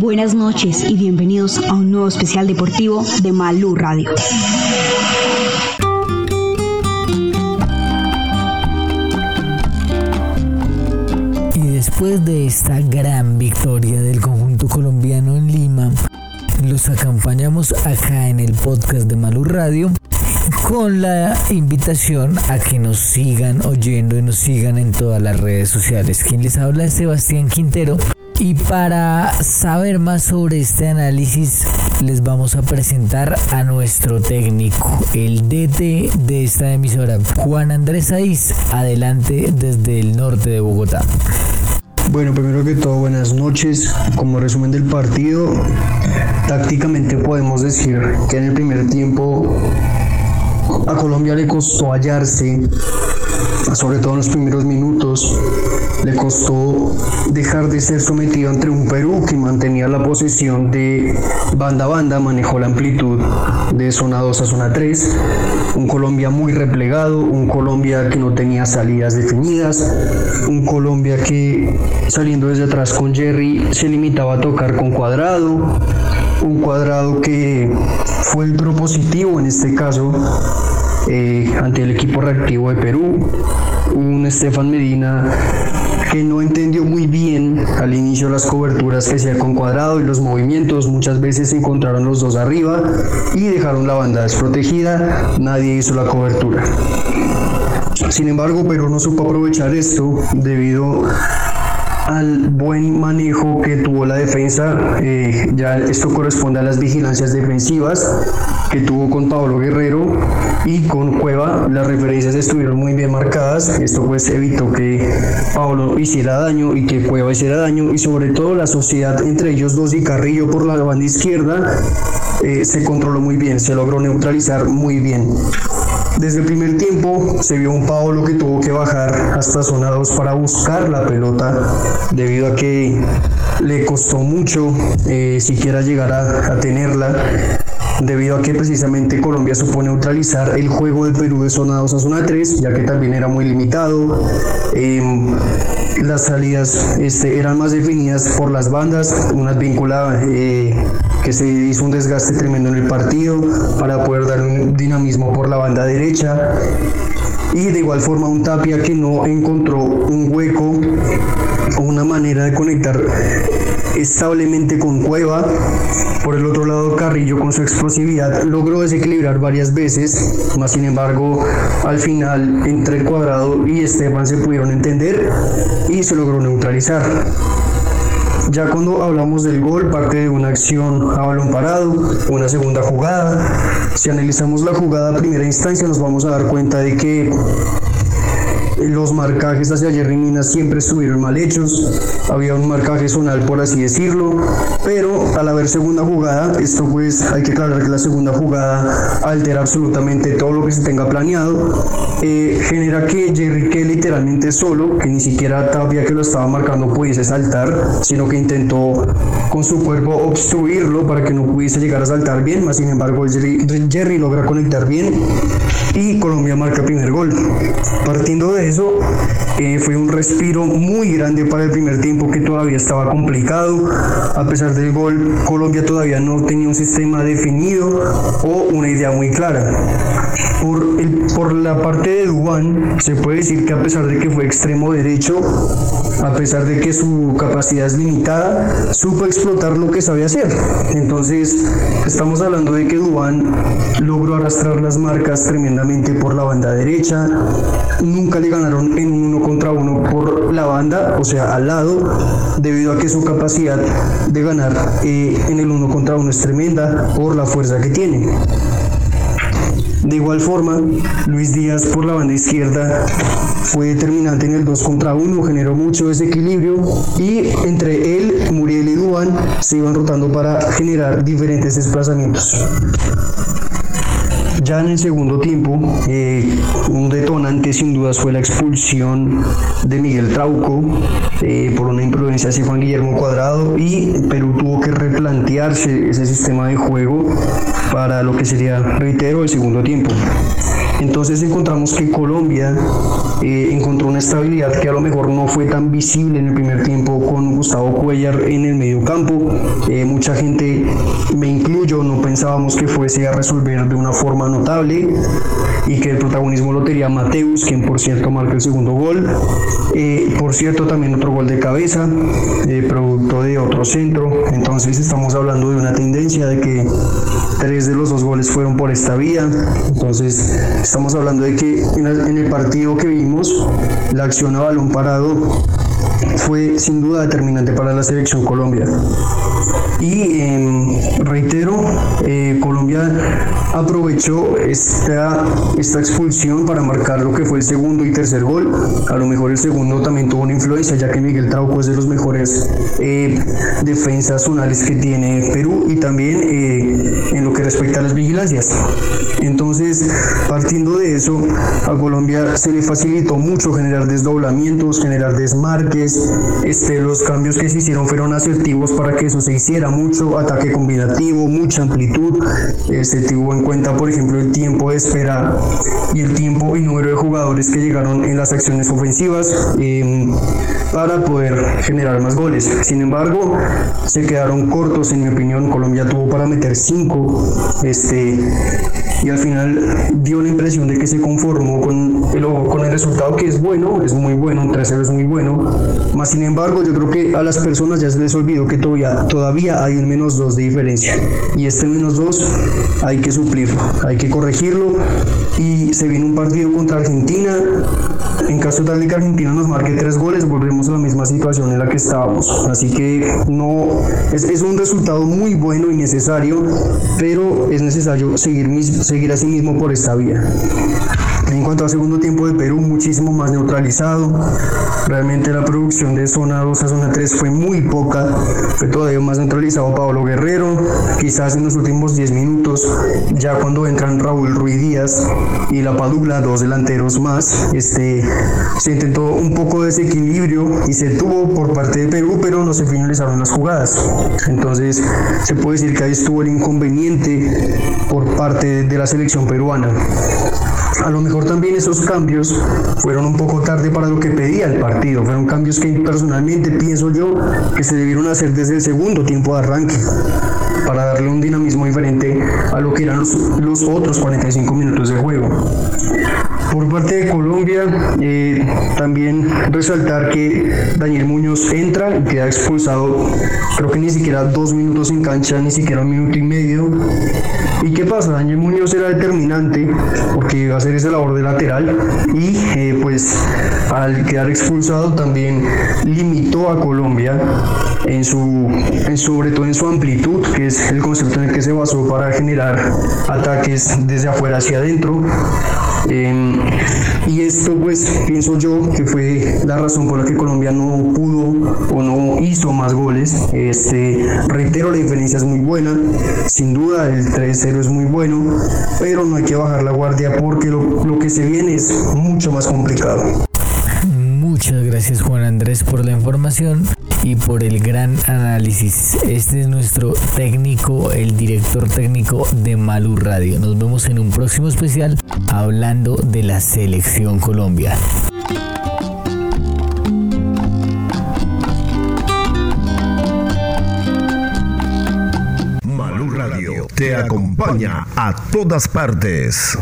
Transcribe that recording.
Buenas noches y bienvenidos a un nuevo especial deportivo de Malú Radio. Y después de esta gran victoria del conjunto colombiano en Lima, los acompañamos acá en el podcast de Malú Radio con la invitación a que nos sigan oyendo y nos sigan en todas las redes sociales. Quien les habla es Sebastián Quintero. Y para saber más sobre este análisis, les vamos a presentar a nuestro técnico, el DT de esta emisora, Juan Andrés Aiz. Adelante desde el norte de Bogotá. Bueno, primero que todo, buenas noches. Como resumen del partido, tácticamente podemos decir que en el primer tiempo a Colombia le costó hallarse, sobre todo en los primeros minutos. Le costó dejar de ser sometido entre un Perú que mantenía la posesión de banda a banda, manejó la amplitud de zona 2 a zona 3. Un Colombia muy replegado, un Colombia que no tenía salidas definidas, un Colombia que saliendo desde atrás con Jerry se limitaba a tocar con cuadrado, un cuadrado que fue el propositivo en este caso eh, ante el equipo reactivo de Perú. Un Estefan Medina que no entendió muy bien al inicio las coberturas que hacía con cuadrado y los movimientos. Muchas veces se encontraron los dos arriba y dejaron la banda desprotegida. Nadie hizo la cobertura. Sin embargo, Perú no supo aprovechar esto debido al buen manejo que tuvo la defensa. Eh, ya esto corresponde a las vigilancias defensivas que tuvo con Pablo Guerrero y con Cueva. Las referencias estuvieron muy bien marcadas. Esto pues evitó que Pablo hiciera daño y que Cueva hiciera daño y sobre todo la sociedad entre ellos dos y Carrillo por la banda izquierda eh, se controló muy bien, se logró neutralizar muy bien. Desde el primer tiempo se vio un Paolo que tuvo que bajar hasta zona 2 para buscar la pelota debido a que le costó mucho eh, siquiera llegar a, tenerla debido a que precisamente Colombia supo neutralizar el juego del Perú de zona 2 a zona 3, ya que también era muy limitado. Em, las salidas este, eran más definidas por las bandas, unas vinculadas eh, que se hizo un desgaste tremendo en el partido para poder dar un dinamismo por la banda derecha y de igual forma un Tapia que no encontró un hueco o una manera de conectar establemente con Cueva. Por el otro lado, Carrillo con su explosividad logró desequilibrar varias veces, más sin embargo, al final entre Cuadrado y Esteban se pudieron entender y se logró neutralizar. Ya cuando hablamos del gol, parte de una acción a balón parado, una segunda jugada. Si analizamos la jugada a primera instancia, nos vamos a dar cuenta de que los marcajes hacia Jerry Mina siempre estuvieron mal hechos, había un marcaje zonal por así decirlo, pero al haber segunda jugada, esto pues hay que aclarar que la segunda jugada altera absolutamente todo lo que se tenga planeado, eh, genera que Jerry que literalmente solo, que ni siquiera Tapia que lo estaba marcando pudiese saltar, sino que intentó con su cuerpo obstruirlo para que no pudiese llegar a saltar bien, más sin embargo Jerry, Jerry logra conectar bien y Colombia marca primer gol. Partiendo de eso, eh, fue un respiro muy grande para el primer tiempo que todavía estaba complicado. A pesar del gol, Colombia todavía no tenía un sistema definido o una idea muy clara. Por, el, por la parte de Dubán, se puede decir que a pesar de que fue extremo derecho, a pesar de que su capacidad es limitada, supo explotar lo que sabe hacer. Entonces, estamos hablando de que Dubán logró arrastrar las marcas tremendamente por la banda derecha. Nunca le ganaron en uno contra uno por la banda, o sea, al lado, debido a que su capacidad de ganar eh, en el uno contra uno es tremenda por la fuerza que tiene. De igual forma, Luis Díaz por la banda izquierda fue determinante en el 2 contra 1, generó mucho desequilibrio y entre él, Muriel y Duan se iban rotando para generar diferentes desplazamientos. Ya en el segundo tiempo, eh, un detonante sin dudas fue la expulsión de Miguel Trauco eh, por una imprudencia de Juan Guillermo Cuadrado y Perú tuvo que replantearse ese sistema de juego para lo que sería, reitero, el segundo tiempo. Entonces encontramos que Colombia eh, encontró una estabilidad que a lo mejor no fue tan visible en el primer tiempo con Gustavo Cuellar en el medio campo. Eh, mucha gente, me incluyo, no pensábamos que fuese a resolver de una forma notable y que el protagonismo lo tenía Mateus, quien por cierto marca el segundo gol. Eh, por cierto, también otro gol de cabeza, producto de otro centro. Entonces estamos hablando de una tendencia de que tres de los dos goles fueron por esta vía. Entonces estamos hablando de que en el partido que vimos, la acción a balón parado fue sin duda determinante para la selección Colombia. Y em, reitero, eh, Colombia aprovechó esta, esta expulsión para marcar lo que fue el segundo y tercer gol. A lo mejor el segundo también tuvo una influencia, ya que Miguel Trauco es de los mejores eh, defensas zonales que tiene Perú y también eh, en lo respecto a las vigilancias. Entonces, partiendo de eso, a Colombia se le facilitó mucho generar desdoblamientos, generar desmarques. Este, los cambios que se hicieron fueron asertivos para que eso se hiciera mucho, ataque combinativo, mucha amplitud. Se tuvo en cuenta, por ejemplo, el tiempo de espera y el tiempo y número de jugadores que llegaron en las acciones ofensivas eh, para poder generar más goles. Sin embargo, se quedaron cortos, en mi opinión. Colombia tuvo para meter 5 BC y al final dio la impresión de que se conformó con el, con el resultado que es bueno, es muy bueno, un 3-0 es muy bueno, más sin embargo yo creo que a las personas ya se les olvidó que todavía, todavía hay un menos 2 de diferencia. Y este menos 2 hay que suplirlo, hay que corregirlo. Y se viene un partido contra Argentina. En caso tal de que Argentina nos marque tres goles, volvemos a la misma situación en la que estábamos. Así que no es, es un resultado muy bueno y necesario, pero es necesario seguir, seguir así mismo por esta vía. En cuanto al segundo tiempo de Perú, muchísimo más neutralizado. Realmente la producción de zona 2 a zona 3 fue muy poca. Fue todavía más neutralizado Pablo Guerrero. Quizás en los últimos 10 minutos, ya cuando entran Raúl Ruiz Díaz y La Padula, dos delanteros más, este, se intentó un poco de desequilibrio y se tuvo por parte de Perú, pero no se finalizaron las jugadas. Entonces, se puede decir que ahí estuvo el inconveniente por parte de la selección peruana. A lo mejor también esos cambios fueron un poco tarde para lo que pedía el partido. Fueron cambios que personalmente pienso yo que se debieron hacer desde el segundo tiempo de arranque para darle un dinamismo diferente a lo que eran los, otros 45 minutos de juego. Por parte de Colombia, eh, también resaltar que Daniel Muñoz entra y queda expulsado, creo que ni siquiera dos minutos en cancha, ni siquiera un minuto y medio. ¿Y qué pasa? Daniel Muñoz era determinante porque iba a hacer esa labor de lateral y eh, pues al quedar expulsado también limitó a Colombia en su, sobre todo en su amplitud, que es el concepto en el que se basó para generar ataques desde afuera hacia adentro. Em, y esto pues pienso yo que fue la razón por la que Colombia no pudo o no hizo más goles. Este, reitero, la diferencia es muy buena, sin duda el 3-0 es muy bueno, pero no hay que bajar la guardia porque lo, lo que se viene es mucho más complicado. Muchas gracias Juan Andrés por la información y por el gran análisis. Este es nuestro técnico, el director técnico de Malú Radio. Nos vemos en un próximo especial hablando de la selección Colombia. Malú Radio te acompaña a todas partes.